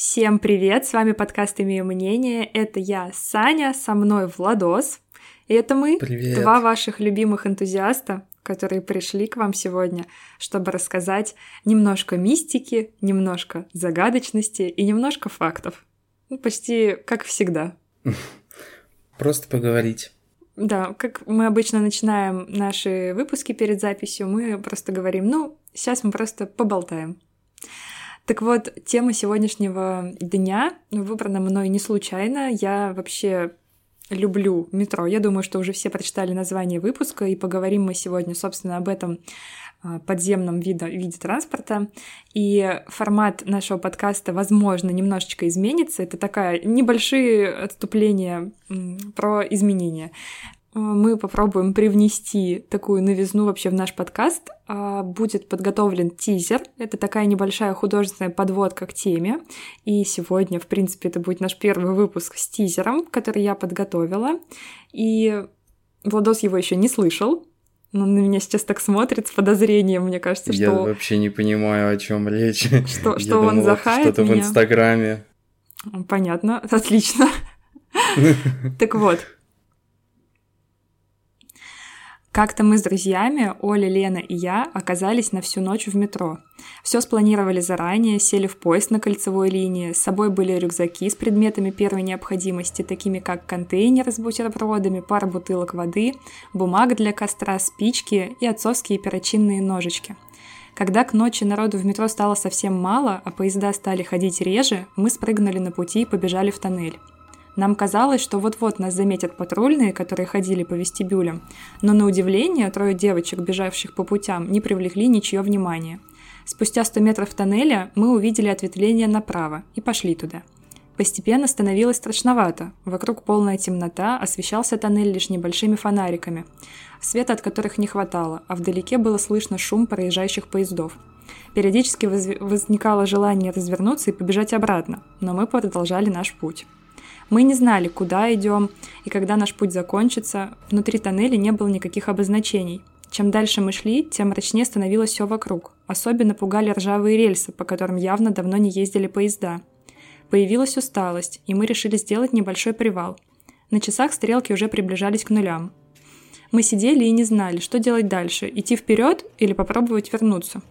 Всем привет, с вами подкаст «Имею мнение», это я, Саня, со мной Владос, и это мы, Привет. два ваших любимых энтузиаста, которые пришли к вам сегодня, чтобы рассказать немножко мистики, немножко загадочности и немножко фактов. Ну, почти как всегда. Просто поговорить. Да, как мы обычно начинаем наши выпуски перед записью, мы просто говорим, ну, сейчас мы просто поболтаем. Так вот, тема сегодняшнего дня выбрана мной не случайно. Я вообще люблю метро. Я думаю, что уже все прочитали название выпуска, и поговорим мы сегодня, собственно, об этом а, подземном виде, виде транспорта. И формат нашего подкаста, возможно, немножечко изменится. Это такая небольшие отступления про изменения. Мы попробуем привнести такую новизну вообще в наш подкаст. А, будет подготовлен тизер. Это такая небольшая художественная подводка к теме. И сегодня, в принципе, это будет наш первый выпуск с тизером, который я подготовила. И Владос его еще не слышал, он на меня сейчас так смотрит с подозрением, мне кажется, что... Я вообще не понимаю, о чем речь. Что, что он захает Что-то в Инстаграме. Понятно, отлично. Так вот, Как-то мы с друзьями, Оля, Лена и я, оказались на всю ночь в метро. Все спланировали заранее, сели в поезд на кольцевой линии, с собой были рюкзаки с предметами первой необходимости, такими как контейнер с бутербродами, пара бутылок воды, бумага для костра, спички и отцовские перочинные ножички. Когда к ночи народу в метро стало совсем мало, а поезда стали ходить реже, мы спрыгнули на пути и побежали в тоннель. Нам казалось, что вот-вот нас заметят патрульные, которые ходили по вестибюлям, но на удивление трое девочек, бежавших по путям, не привлекли ничье внимания. Спустя 100 метров тоннеля мы увидели ответвление направо и пошли туда. Постепенно становилось страшновато. Вокруг полная темнота, освещался тоннель лишь небольшими фонариками, света от которых не хватало, а вдалеке было слышно шум проезжающих поездов. Периодически возникало желание развернуться и побежать обратно, но мы продолжали наш путь. Мы не знали, куда идем, и когда наш путь закончится, внутри тоннеля не было никаких обозначений. Чем дальше мы шли, тем мрачнее становилось все вокруг. Особенно пугали ржавые рельсы, по которым явно давно не ездили поезда. Появилась усталость, и мы решили сделать небольшой привал. На часах стрелки уже приближались к нулям. Мы сидели и не знали, что делать дальше, идти вперед или попробовать вернуться.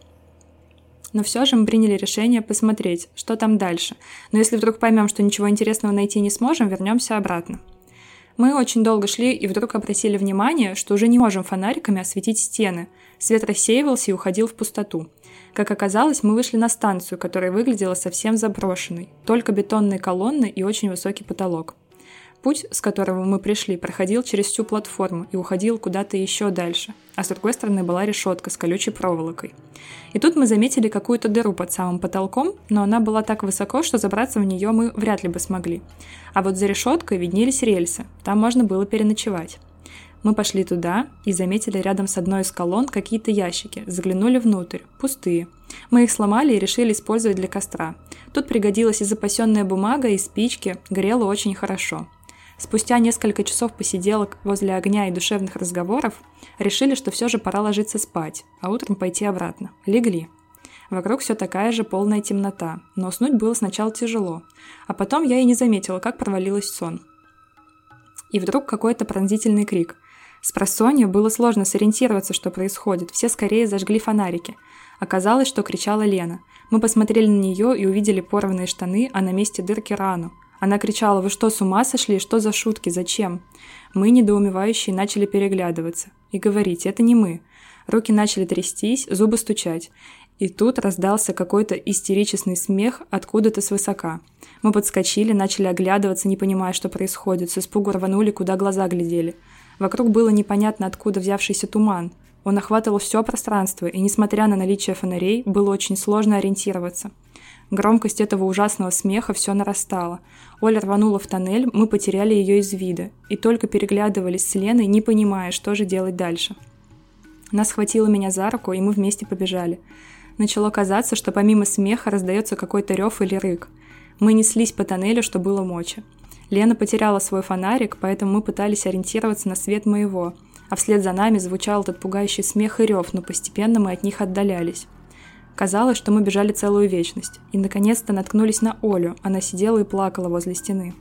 Но все же мы приняли решение посмотреть, что там дальше. Но если вдруг поймем, что ничего интересного найти не сможем, вернемся обратно. Мы очень долго шли и вдруг обратили внимание, что уже не можем фонариками осветить стены. Свет рассеивался и уходил в пустоту. Как оказалось, мы вышли на станцию, которая выглядела совсем заброшенной. Только бетонные колонны и очень высокий потолок. Путь, с которого мы пришли, проходил через всю платформу и уходил куда-то еще дальше, а с другой стороны была решетка с колючей проволокой. И тут мы заметили какую-то дыру под самым потолком, но она была так высоко, что забраться в нее мы вряд ли бы смогли. А вот за решеткой виднелись рельсы, там можно было переночевать. Мы пошли туда и заметили рядом с одной из колонн какие-то ящики, заглянули внутрь, пустые. Мы их сломали и решили использовать для костра. Тут пригодилась и запасенная бумага, и спички, горело очень хорошо. Спустя несколько часов посиделок возле огня и душевных разговоров решили, что все же пора ложиться спать, а утром пойти обратно. Легли. Вокруг все такая же полная темнота, но уснуть было сначала тяжело, а потом я и не заметила, как провалилась сон. И вдруг какой-то пронзительный крик. С просонья было сложно сориентироваться, что происходит, все скорее зажгли фонарики. Оказалось, что кричала Лена. Мы посмотрели на нее и увидели порванные штаны, а на месте дырки рану. Она кричала, вы что, с ума сошли? Что за шутки? Зачем? Мы, недоумевающие, начали переглядываться. И говорить, это не мы. Руки начали трястись, зубы стучать. И тут раздался какой-то истеричный смех откуда-то свысока. Мы подскочили, начали оглядываться, не понимая, что происходит. С испугу рванули, куда глаза глядели. Вокруг было непонятно, откуда взявшийся туман. Он охватывал все пространство, и, несмотря на наличие фонарей, было очень сложно ориентироваться. Громкость этого ужасного смеха все нарастала. Оля рванула в тоннель, мы потеряли ее из вида, и только переглядывались с Леной, не понимая, что же делать дальше. Она схватила меня за руку, и мы вместе побежали. Начало казаться, что помимо смеха раздается какой-то рев или рык. Мы неслись по тоннелю, что было мочи. Лена потеряла свой фонарик, поэтому мы пытались ориентироваться на свет моего, а вслед за нами звучал этот пугающий смех и рев, но постепенно мы от них отдалялись. Казалось, что мы бежали целую вечность. И наконец-то наткнулись на Олю. Она сидела и плакала возле стены.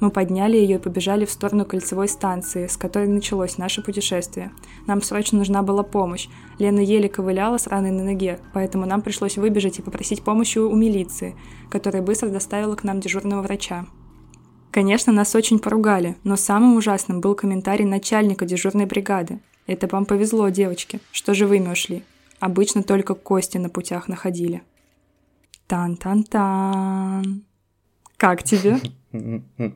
Мы подняли ее и побежали в сторону кольцевой станции, с которой началось наше путешествие. Нам срочно нужна была помощь. Лена еле ковыляла с раной на ноге, поэтому нам пришлось выбежать и попросить помощи у милиции, которая быстро доставила к нам дежурного врача. Конечно, нас очень поругали, но самым ужасным был комментарий начальника дежурной бригады. «Это вам повезло, девочки, что живыми ушли. Обычно только кости на путях находили». Тан-тан-тан. Как тебе?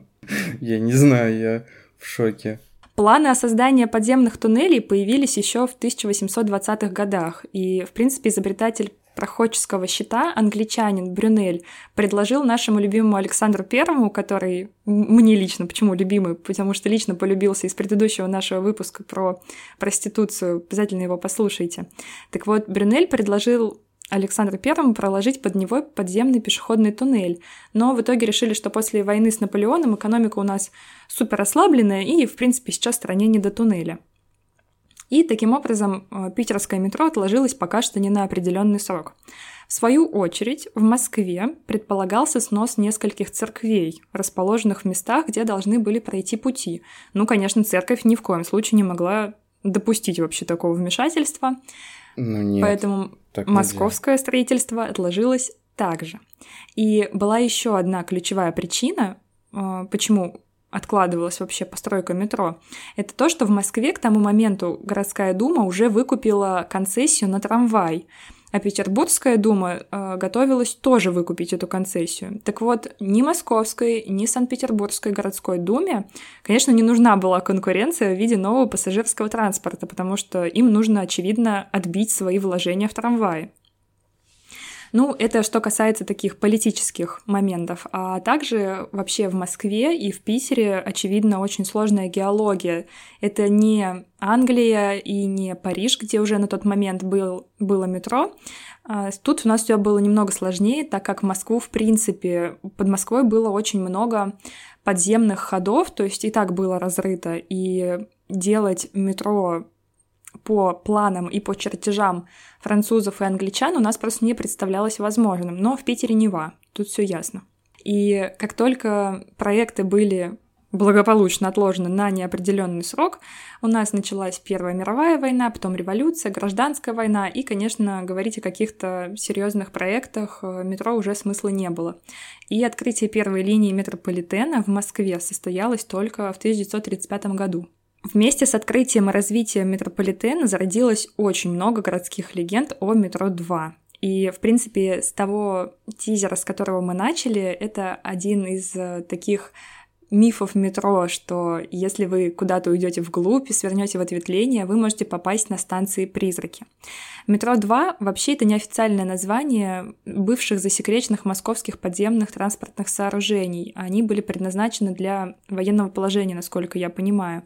Я не знаю, я в шоке. Планы о создании подземных туннелей появились еще в 1820-х годах, и, в принципе, изобретатель проходческого щита, англичанин Брюнель, предложил нашему любимому Александру Первому, который мне лично, почему любимый, потому что лично полюбился из предыдущего нашего выпуска про проституцию, обязательно его послушайте. Так вот, Брюнель предложил Александру Первому проложить под него подземный пешеходный туннель. Но в итоге решили, что после войны с Наполеоном экономика у нас супер ослабленная, и, в принципе, сейчас стране не до туннеля. И таким образом э, питерское метро отложилось пока что не на определенный срок. В свою очередь, в Москве предполагался снос нескольких церквей, расположенных в местах, где должны были пройти пути. Ну, конечно, церковь ни в коем случае не могла допустить вообще такого вмешательства. Ну нет. Поэтому московское нельзя. строительство отложилось также. И была еще одна ключевая причина, э, почему откладывалась вообще постройка метро, это то, что в Москве к тому моменту городская дума уже выкупила концессию на трамвай. А Петербургская дума э, готовилась тоже выкупить эту концессию. Так вот, ни Московской, ни Санкт-Петербургской городской думе, конечно, не нужна была конкуренция в виде нового пассажирского транспорта, потому что им нужно, очевидно, отбить свои вложения в трамваи. Ну, это что касается таких политических моментов. А также вообще в Москве и в Питере, очевидно, очень сложная геология. Это не Англия и не Париж, где уже на тот момент был, было метро. А тут у нас все было немного сложнее, так как в Москву, в принципе, под Москвой было очень много подземных ходов, то есть и так было разрыто, и делать метро по планам и по чертежам французов и англичан у нас просто не представлялось возможным. Но в Питере Нева, тут все ясно. И как только проекты были благополучно отложены на неопределенный срок. У нас началась Первая мировая война, потом революция, гражданская война, и, конечно, говорить о каких-то серьезных проектах э, метро уже смысла не было. И открытие первой линии метрополитена в Москве состоялось только в 1935 году. Вместе с открытием и развитием метрополитена зародилось очень много городских легенд о метро 2. И, в принципе, с того тизера, с которого мы начали, это один из э, таких мифов метро, что если вы куда-то уйдете вглубь и свернете в ответвление, вы можете попасть на станции призраки. Метро 2 вообще это неофициальное название бывших засекреченных московских подземных транспортных сооружений. Они были предназначены для военного положения, насколько я понимаю.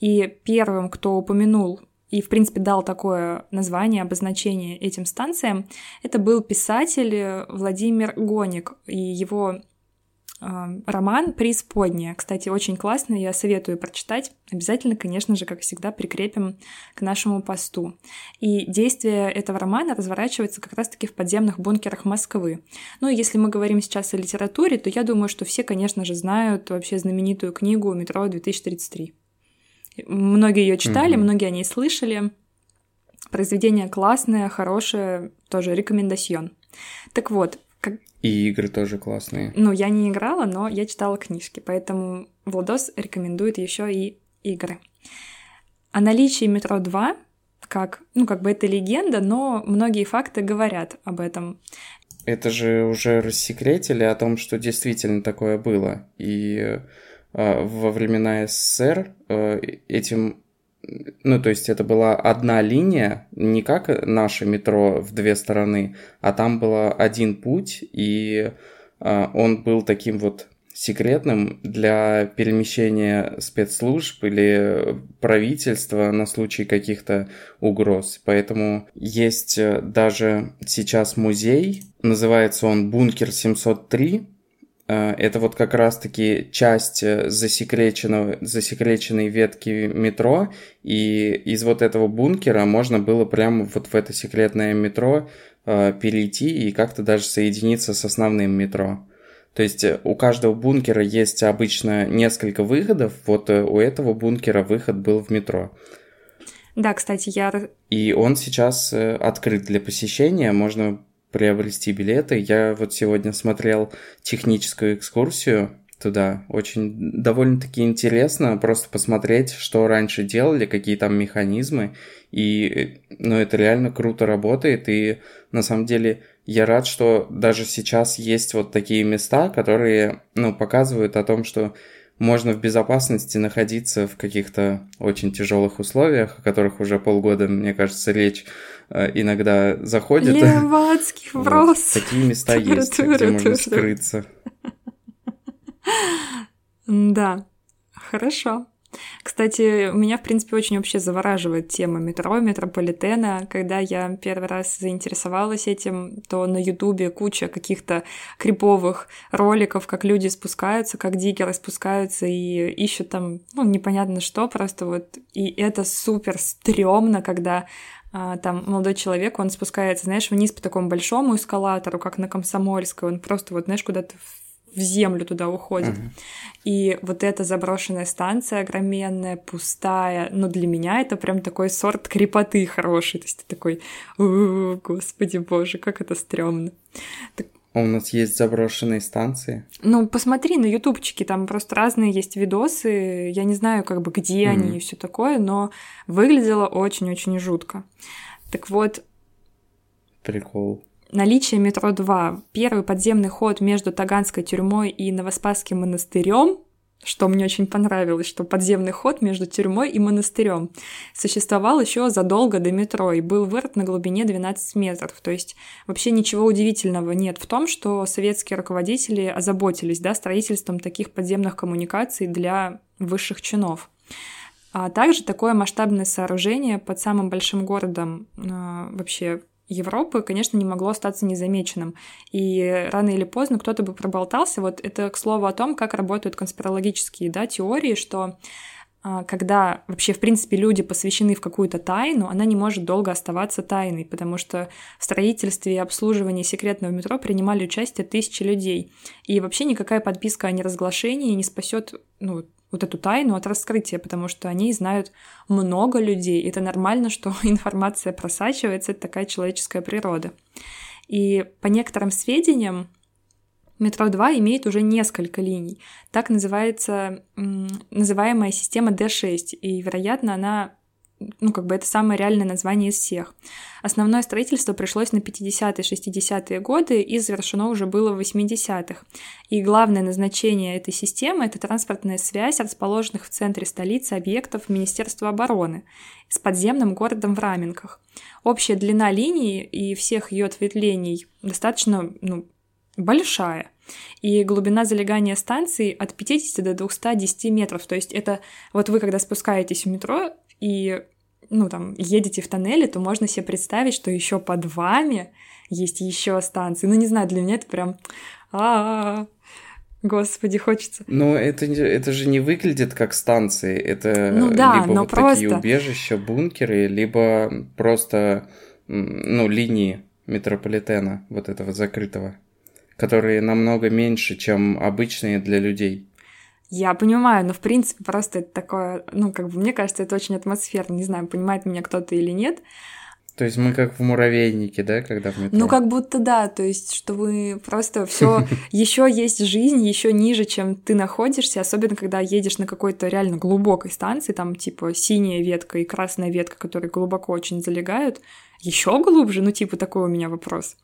И первым, кто упомянул и, в принципе, дал такое название, обозначение этим станциям, это был писатель Владимир Гоник, и его роман «Преисподняя». Кстати, очень классный, я советую прочитать. Обязательно, конечно же, как всегда, прикрепим к нашему посту. И действие этого романа разворачивается как раз-таки в подземных бункерах Москвы. Ну и если мы говорим сейчас о литературе, то я думаю, что все, конечно же, знают вообще знаменитую книгу «Метро 2033». Многие ее читали, mm-hmm. многие о ней слышали. Произведение классное, хорошее, тоже рекомендацион. Так вот, как... И игры тоже классные. Ну, я не играла, но я читала книжки, поэтому Владос рекомендует еще и игры. О наличии метро 2, как, ну, как бы это легенда, но многие факты говорят об этом. Это же уже рассекретили о том, что действительно такое было. И э, во времена СССР э, этим ну, то есть это была одна линия, не как наше метро в две стороны, а там был один путь, и э, он был таким вот секретным для перемещения спецслужб или правительства на случай каких-то угроз. Поэтому есть э, даже сейчас музей, называется он «Бункер 703», Э, это вот как раз-таки часть э, засекреченного, засекреченной ветки метро, и из вот этого бункера можно было прямо вот в это секретное метро э, перейти и как-то даже соединиться с основным метро. То есть э, у каждого бункера есть обычно несколько выходов. Вот э, у этого бункера выход был в метро. Да, кстати, я... И он сейчас открыт для посещения, можно приобрести билеты. Я вот сегодня смотрел техническую экскурсию туда. Очень довольно-таки интересно просто посмотреть, что раньше делали, какие там механизмы. И, ну, это реально круто работает. И на самом деле я рад, что даже сейчас есть вот такие места, которые, ну, показывают о том, что можно в безопасности находиться в каких-то очень тяжелых условиях, о которых уже полгода, мне кажется, речь э, иногда заходит. Левацкий вброс. Вот, такие места есть, где можно скрыться. Да, хорошо. Кстати, меня, в принципе, очень вообще завораживает тема метро, метрополитена. Когда я первый раз заинтересовалась этим, то на Ютубе куча каких-то криповых роликов, как люди спускаются, как дикеры спускаются и ищут там, ну, непонятно что, просто вот. И это супер стрёмно, когда а, там молодой человек, он спускается, знаешь, вниз по такому большому эскалатору, как на Комсомольской, он просто вот, знаешь, куда-то землю туда уходит. Uh-huh. И вот эта заброшенная станция огроменная, пустая, ну для меня это прям такой сорт крепоты хороший. То есть ты такой, о, господи боже, как это стрёмно. Так... А у нас есть заброшенные станции? Ну, посмотри на ютубчике, там просто разные есть видосы. Я не знаю, как бы где mm-hmm. они и все такое, но выглядело очень-очень жутко. Так вот. Прикол наличие метро 2, первый подземный ход между Таганской тюрьмой и Новоспасским монастырем, что мне очень понравилось, что подземный ход между тюрьмой и монастырем существовал еще задолго до метро и был вырыт на глубине 12 метров. То есть вообще ничего удивительного нет в том, что советские руководители озаботились да, строительством таких подземных коммуникаций для высших чинов. А также такое масштабное сооружение под самым большим городом э, вообще Европы, конечно, не могло остаться незамеченным. И рано или поздно кто-то бы проболтался. Вот это, к слову, о том, как работают конспирологические да, теории, что когда вообще, в принципе, люди посвящены в какую-то тайну, она не может долго оставаться тайной, потому что в строительстве и обслуживании секретного метро принимали участие тысячи людей. И вообще никакая подписка о неразглашении не спасет ну, вот эту тайну от раскрытия, потому что они знают много людей. Это нормально, что информация просачивается, это такая человеческая природа. И по некоторым сведениям, метро 2 имеет уже несколько линий. Так называется называемая система D6, и, вероятно, она ну, как бы это самое реальное название из всех. Основное строительство пришлось на 50-е, 60-е годы и завершено уже было в 80-х. И главное назначение этой системы — это транспортная связь расположенных в центре столицы объектов Министерства обороны с подземным городом в Раменках. Общая длина линии и всех ее ответвлений достаточно ну, большая. И глубина залегания станции от 50 до 210 метров. То есть это вот вы, когда спускаетесь в метро, и ну, там, едете в тоннеле, то можно себе представить, что еще под вами есть еще станции. Ну, не знаю, для меня это прям... А-а-а. Господи, хочется. Но это, это же не выглядит как станции. Это ну, да, либо но вот просто... такие убежища, бункеры, либо просто ну, линии метрополитена вот этого закрытого, которые намного меньше, чем обычные для людей. Я понимаю, но в принципе просто это такое, ну, как бы мне кажется, это очень атмосферно. Не знаю, понимает меня кто-то или нет. То есть мы как в муравейнике, да, когда в метро? Ну, как будто да, то есть, что вы просто все еще есть жизнь, еще ниже, чем ты находишься, особенно когда едешь на какой-то реально глубокой станции, там типа синяя ветка и красная ветка, которые глубоко очень залегают, еще глубже, ну типа такой у меня вопрос.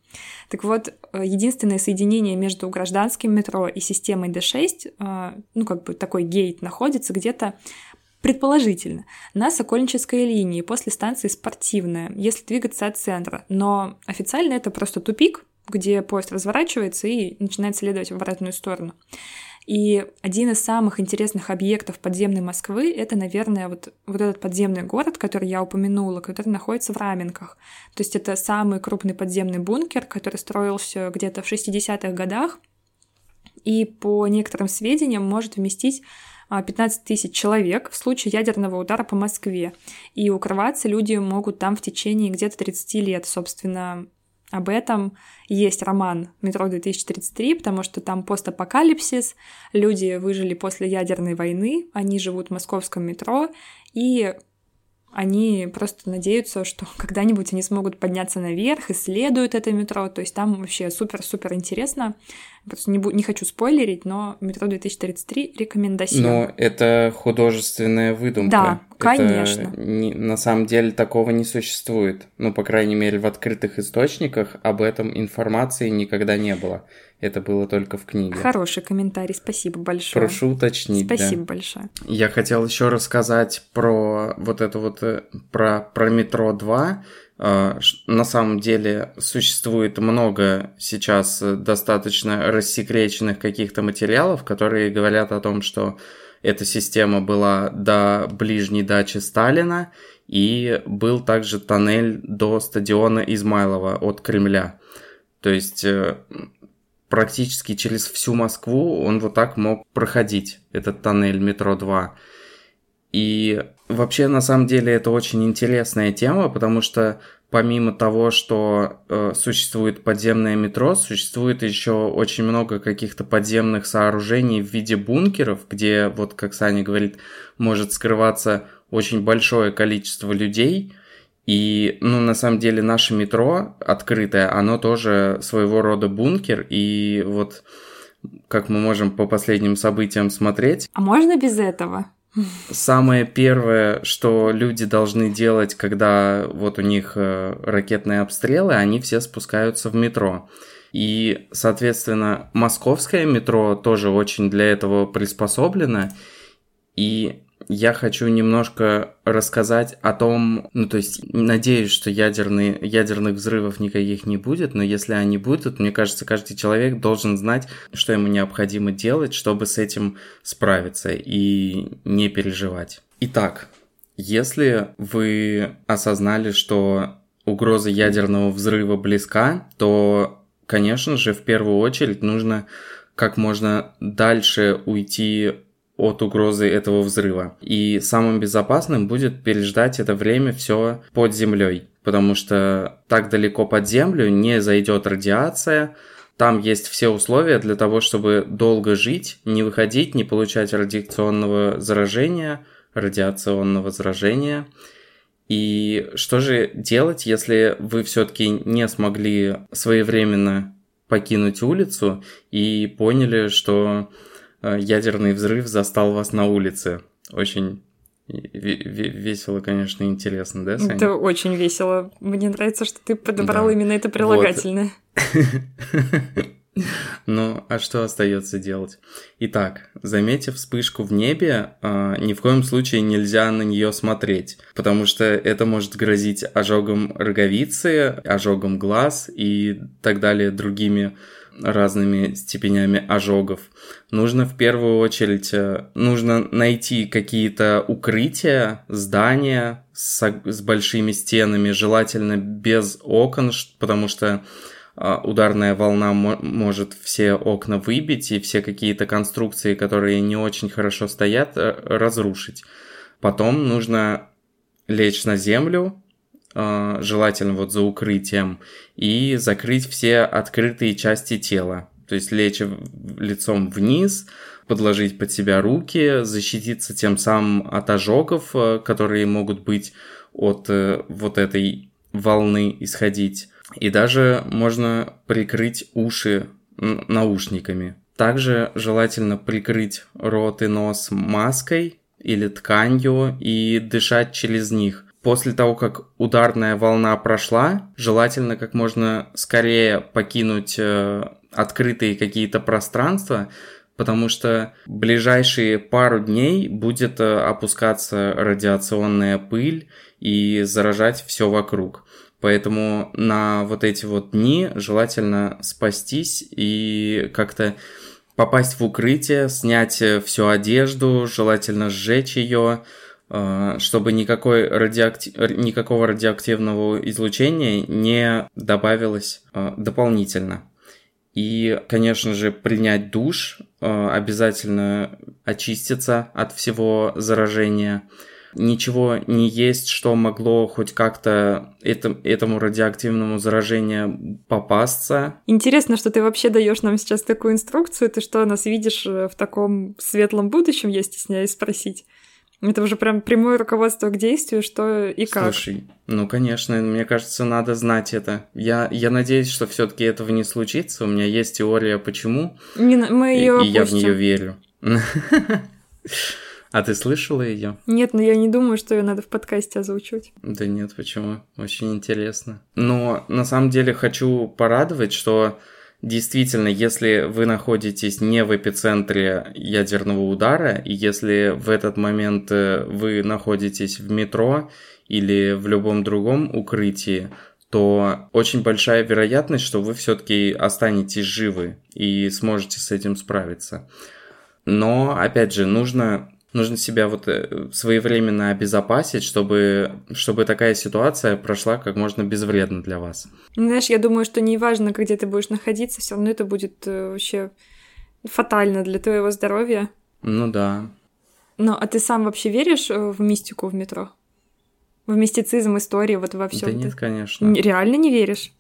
Так вот, э, единственное соединение между гражданским метро и системой D6, э, ну как бы такой гейт находится где-то Предположительно, на Сокольнической линии после станции Спортивная, если двигаться от центра, но официально это просто тупик, где поезд разворачивается и начинает следовать в обратную сторону. И один из самых интересных объектов подземной Москвы — это, наверное, вот, вот этот подземный город, который я упомянула, который находится в Раменках. То есть это самый крупный подземный бункер, который строился где-то в 60-х годах, и по некоторым сведениям может вместить 15 а, тысяч человек в случае ядерного удара по Москве. И укрываться люди могут там в течение где-то 30 лет. Собственно, об этом есть роман «Метро 2033», потому что там постапокалипсис, люди выжили после ядерной войны, они живут в московском метро, и они просто надеются, что когда-нибудь они смогут подняться наверх, исследуют это метро. То есть там вообще супер-супер интересно. Просто не, бу- не хочу спойлерить, но метро 2033 рекомендация. Но это художественная выдумка. Да, Это конечно. не- на самом деле такого не существует. Ну, по крайней мере, в открытых источниках об этом информации никогда не было. Это было только в книге. Хороший комментарий, спасибо большое. Прошу уточнить. да. Спасибо большое. Я хотел еще рассказать про вот это вот, э, про, про метро 2. Ш- На самом деле существует много сейчас э, достаточно рассекреченных каких-то материалов, которые говорят о том, что эта система была до ближней дачи Сталина, и был также тоннель до стадиона Измайлова от Кремля. То есть э, практически через всю Москву он вот так мог проходить, этот тоннель метро 2. И вообще, на самом деле, это очень интересная тема, потому что помимо того, что э, существует подземное метро, существует еще очень много каких-то подземных сооружений в виде бункеров, где, вот как Саня говорит, может скрываться очень большое количество людей. И, ну, на самом деле, наше метро открытое, оно тоже своего рода бункер. И вот как мы можем по последним событиям смотреть, А можно без этого? Самое первое, что люди должны делать, когда вот у них э, ракетные обстрелы, они все спускаются в метро. И, соответственно, московское метро тоже очень для этого приспособлено. И я хочу немножко рассказать о том, ну то есть надеюсь, что ядерные, ядерных взрывов никаких не будет, но если они будут, мне кажется, каждый человек должен знать, что ему необходимо делать, чтобы с этим справиться и не переживать. Итак, если вы осознали, что угроза ядерного взрыва близка, то, конечно же, в первую очередь нужно как можно дальше уйти от угрозы этого взрыва. И самым безопасным будет переждать это время все под землей, потому что так далеко под землю не зайдет радиация, там есть все условия для того, чтобы долго жить, не выходить, не получать радиационного заражения, радиационного заражения. И что же делать, если вы все-таки не смогли своевременно покинуть улицу и поняли, что ядерный взрыв застал вас на улице? Очень ве- ве- весело, конечно, интересно, да, Саня? Это очень весело. Мне нравится, что ты подобрал Да. именно это прилагательное. Ну, а что остается делать? Итак, заметив вспышку в небе, а, ни в коем случае нельзя на нее смотреть, потому что это может грозить ожогом роговицы, ожогом глаз и так далее другими разными степенями ожогов. Нужно в первую очередь, э, нужно найти какие-то укрытия, здания с, с большими стенами, желательно без окон, потому что а, ударная волна мо- может все окна выбить и все какие-то конструкции, которые не очень хорошо стоят, э, разрушить. Потом нужно лечь на землю, желательно вот за укрытием, и закрыть все открытые части тела. То есть лечь лицом вниз, подложить под себя руки, защититься тем самым от ожогов, э, которые могут быть от э, вот этой волны исходить. И даже можно прикрыть уши наушниками. Также желательно прикрыть рот и нос маской или тканью и дышать через них. После того, как ударная волна прошла, желательно как можно скорее покинуть э, открытые какие-то пространства, потому что ближайшие пару дней будет э, опускаться радиационная пыль и заражать все вокруг. Поэтому на вот эти вот дни желательно спастись и как-то попасть в укрытие, снять э, всю одежду, желательно сжечь ее, чтобы никакой радиоакти- р- никакого радиоактивного излучения не добавилось э, дополнительно. И, конечно же, принять душ, э, обязательно очиститься от всего заражения. ничего не есть, что могло хоть как-то это, этому радиоактивному заражению попасться. Интересно, что ты вообще даешь нам сейчас такую инструкцию. Ты что, нас видишь э, в таком светлом будущем, я стесняюсь спросить? Это уже прям прямое руководство к действию, что и как. Слушай, ну конечно, мне кажется, надо знать это. Я, я надеюсь, что все-таки этого не случится. У меня есть теория, почему. Не, мы ее и, и я в нее верю. А ты слышала ее? Нет, но я не думаю, что ее надо в подкасте озвучивать. Да нет, почему? Очень интересно. Но на самом деле хочу порадовать, что действительно, если вы находитесь не в эпицентре ядерного удара, и если в этот момент э, вы находитесь в метро или в любом другом укрытии, то очень большая вероятность, что вы все-таки останетесь живы и сможете с этим справиться. Но, опять же, нужно нужно себя вот э, своевременно обезопасить, чтобы, чтобы такая ситуация прошла как можно безвредно для вас. Знаешь, я думаю, что не важно, где ты будешь находиться, все равно это будет э, вообще фатально для твоего здоровья. Ну да. Ну, а ты сам вообще веришь э, в мистику в метро? В мистицизм, истории, вот во всем? Да нет, конечно. Реально не веришь?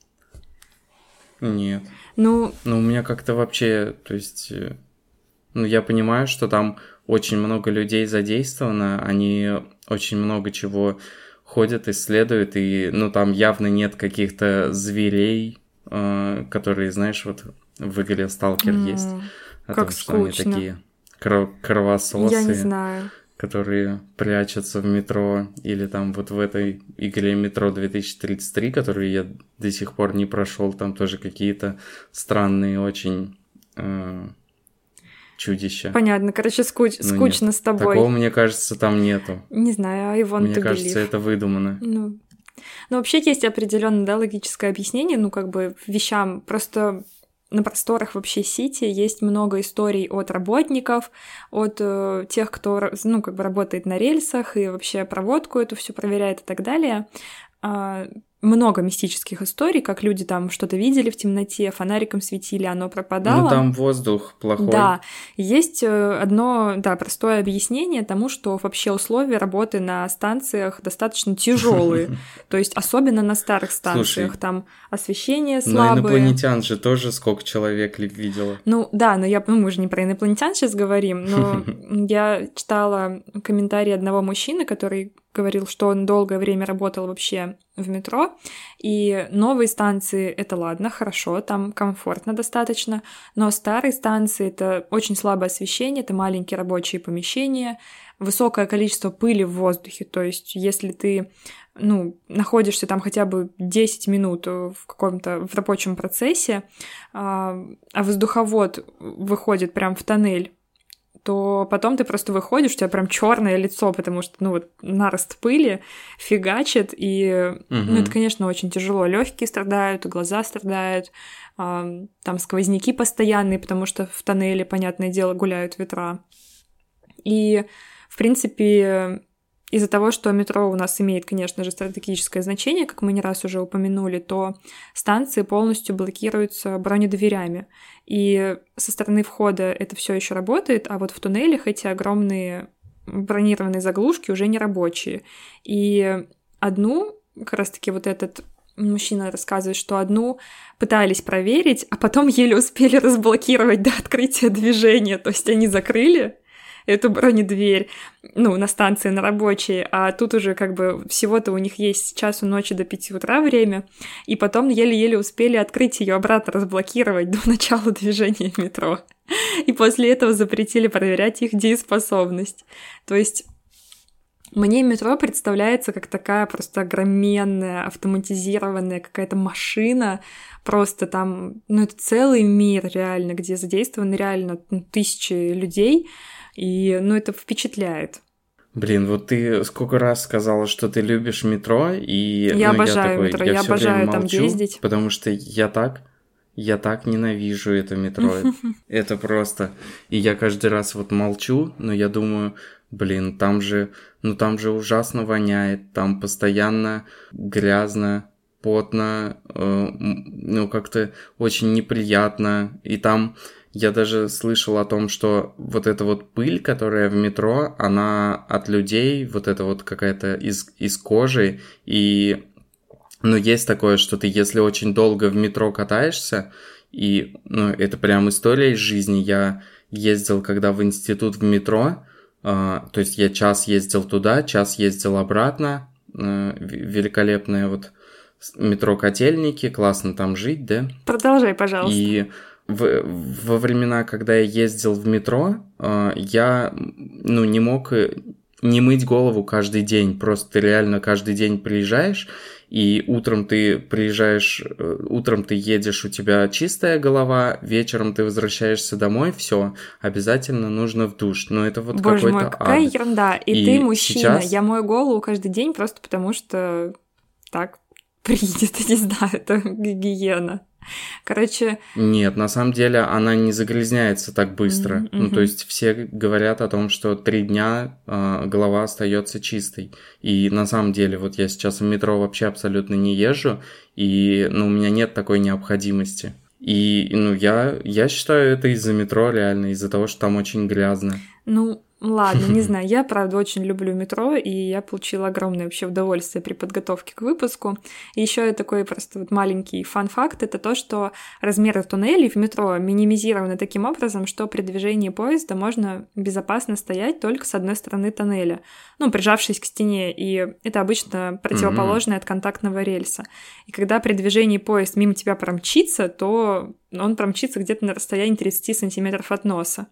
Нет. Ну... Ну, у меня как-то вообще, то есть... Ну, я понимаю, что там очень много людей задействовано, они очень много чего ходят, исследуют, и, ну, там явно нет каких-то зверей, э, которые, знаешь, вот в игре Сталкер mm, есть. О как том, что они такие кров- кровососы. Я не знаю которые прячутся в метро, или там вот в этой игре метро 2033, которую я до сих пор не прошел, там тоже какие-то странные очень э, чудища. Понятно, короче, скуч... ну, скучно нет. с тобой. Такого, мне кажется, там нету. Не знаю, а Иван Мне кажется, это выдумано. Ну, ну, вообще есть определенное, да, логическое объяснение, ну, как бы, вещам. Просто на просторах вообще Сити есть много историй от работников, от э, тех, кто, ну, как бы работает на рельсах и вообще проводку эту всю проверяет и так далее. А, много мистических историй, как люди там что-то видели в темноте, фонариком светили, оно пропадало. Ну там воздух плохой. Да, есть э, одно, да, простое объяснение тому, что вообще условия работы на станциях достаточно тяжелые, то есть особенно на старых станциях, там освещение слабое. Но инопланетян же тоже сколько человек видела. Ну да, но я, ну мы же не про инопланетян сейчас говорим, но я читала комментарий одного мужчины, который говорил, что он долгое время работал вообще в метро, и новые станции — это ладно, хорошо, там комфортно достаточно, но старые станции — это очень слабое освещение, это маленькие рабочие помещения, высокое количество пыли в воздухе, то есть если ты ну, находишься там хотя бы 10 минут в каком-то в рабочем процессе, а, а воздуховод выходит прям в тоннель то потом ты просто выходишь, у тебя прям черное лицо, потому что, ну, вот нарост пыли фигачит, и, угу. ну, это, конечно, очень тяжело. Легкие страдают, глаза страдают, э, там сквозняки постоянные, потому что в тоннеле, понятное дело, гуляют ветра. И, в принципе, из-за того, что метро у нас имеет, конечно же, стратегическое значение, как мы не раз уже упомянули, то станции полностью блокируются бронедверями. И со стороны входа это все еще работает, а вот в туннелях эти огромные бронированные заглушки уже не рабочие. И одну, как раз-таки вот этот мужчина рассказывает, что одну пытались проверить, а потом еле успели разблокировать до открытия движения. То есть они закрыли, эту бронедверь, ну, на станции, на рабочей, а тут уже как бы всего-то у них есть с часу ночи до 5 утра время, и потом еле-еле успели открыть ее обратно, разблокировать до начала движения метро. И после этого запретили проверять их дееспособность. То есть мне метро представляется как такая просто огроменная, автоматизированная какая-то машина, просто там, ну, это целый мир реально, где задействованы реально ну, тысячи людей, и, ну, это впечатляет. Блин, вот ты сколько раз сказала, что ты любишь метро, и я ну, обожаю я такой, метро, я, я обожаю там молчу, ездить. Потому что я так, я так ненавижу это метро. Это просто. И я каждый раз вот молчу, но я думаю, блин, там же, ну там же ужасно воняет, там постоянно грязно, потно, э, ну как-то очень неприятно, и там я даже слышал о том, что вот эта вот пыль, которая в метро, она от людей, вот это вот какая-то из, из кожи, и но есть такое, что ты, если очень долго в метро катаешься, и ну, это прям история из жизни, я ездил, когда в институт в метро, э, то есть я час ездил туда, час ездил обратно, э, великолепное вот метро Котельники, классно там жить, да? Продолжай, пожалуйста. И в, во времена, когда я ездил в метро, э, я ну, не мог э, не мыть голову каждый день. Просто ты реально каждый день приезжаешь, и утром ты приезжаешь, э, утром ты едешь, у тебя чистая голова, вечером ты возвращаешься домой, все, обязательно нужно в душ. Но это вот Боже какой-то мой, какая ад. ерунда. И, И ты мужчина. сейчас- Я мою голову каждый день просто потому, что так принято, не знаю, это гигиена. Короче, Нет, на самом деле она не загрязняется так быстро. Мгм, Ну, то есть все говорят о том, что три дня э, голова остается чистой. И на самом деле, вот я сейчас в метро вообще абсолютно не езжу, и ну, у меня нет такой необходимости. И ну, я, я считаю это из-за метро реально, из-за того, что там очень грязно. Ну, ладно, не знаю. Я, правда, очень люблю метро, и я получила огромное вообще удовольствие при подготовке к выпуску. И еще такой просто вот маленький фан-факт — это то, что размеры туннелей в метро минимизированы таким образом, что при движении поезда можно безопасно стоять только с одной стороны тоннеля, ну, прижавшись к стене, и это обычно противоположное от контактного рельса. И когда при движении поезд мимо тебя промчится, то он промчится где-то на расстоянии 30 сантиметров от носа.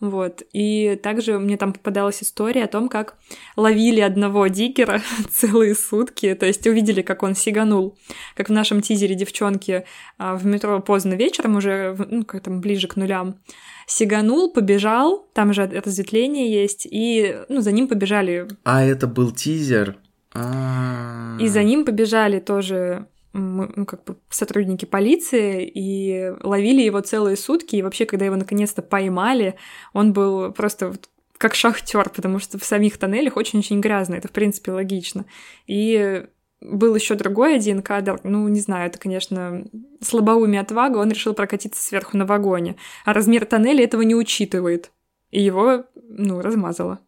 Вот. И также мне там попадалась история о том, как ловили одного дикера целые сутки, то есть увидели, как он сиганул, как в нашем тизере девчонки а, в метро поздно вечером, уже, ну, как там, ближе к нулям, сиганул, побежал, там же разветвление есть, и, ну, за ним побежали А это был тизер? А. и за ним побежали тоже м, ну, как бы сотрудники полиции и ловили его целые сутки. И вообще, когда его наконец-то поймали, он был просто вот как шахтер, потому что в самих тоннелях очень-очень грязно. Это, в принципе, логично. И был еще другой один кадр, ну, не знаю, это, конечно, слабоумие отвага, он решил прокатиться сверху на вагоне, а размер тоннеля этого не учитывает. И его, ну, размазало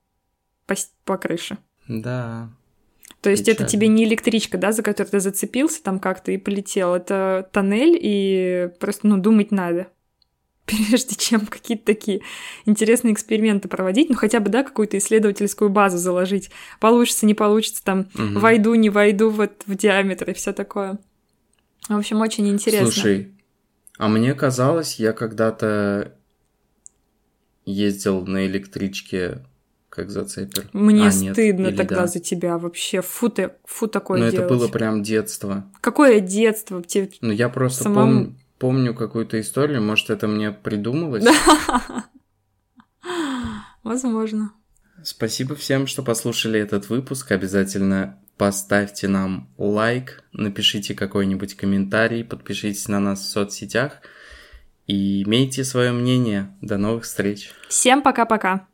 по, по крыше. Да. То есть это Печально. тебе не электричка, да, за которую ты зацепился там как-то и полетел. Это тоннель, и просто, ну, думать надо. Прежде чем какие-то такие интересные эксперименты проводить, ну, хотя бы, да, какую-то исследовательскую базу заложить. Получится, не получится, там, Мгм. войду, не войду вот в диаметр и все такое. В общем, очень интересно. Слушай, а мне казалось, я когда-то ездил на электричке как зацепер. Мне А, нет, стыдно тогда да. за тебя вообще. Фу ты, фу такое Но это делать. было прям детство. Какое детство? Тебе Ну, я просто Самому- пом- помню какую-то историю, может, это мне придумалось. Возможно. Спасибо всем, что послушали этот выпуск. Обязательно поставьте нам лайк, напишите какой-нибудь комментарий, подпишитесь на нас в соцсетях и имейте свое мнение. До новых встреч. Всем пока-пока.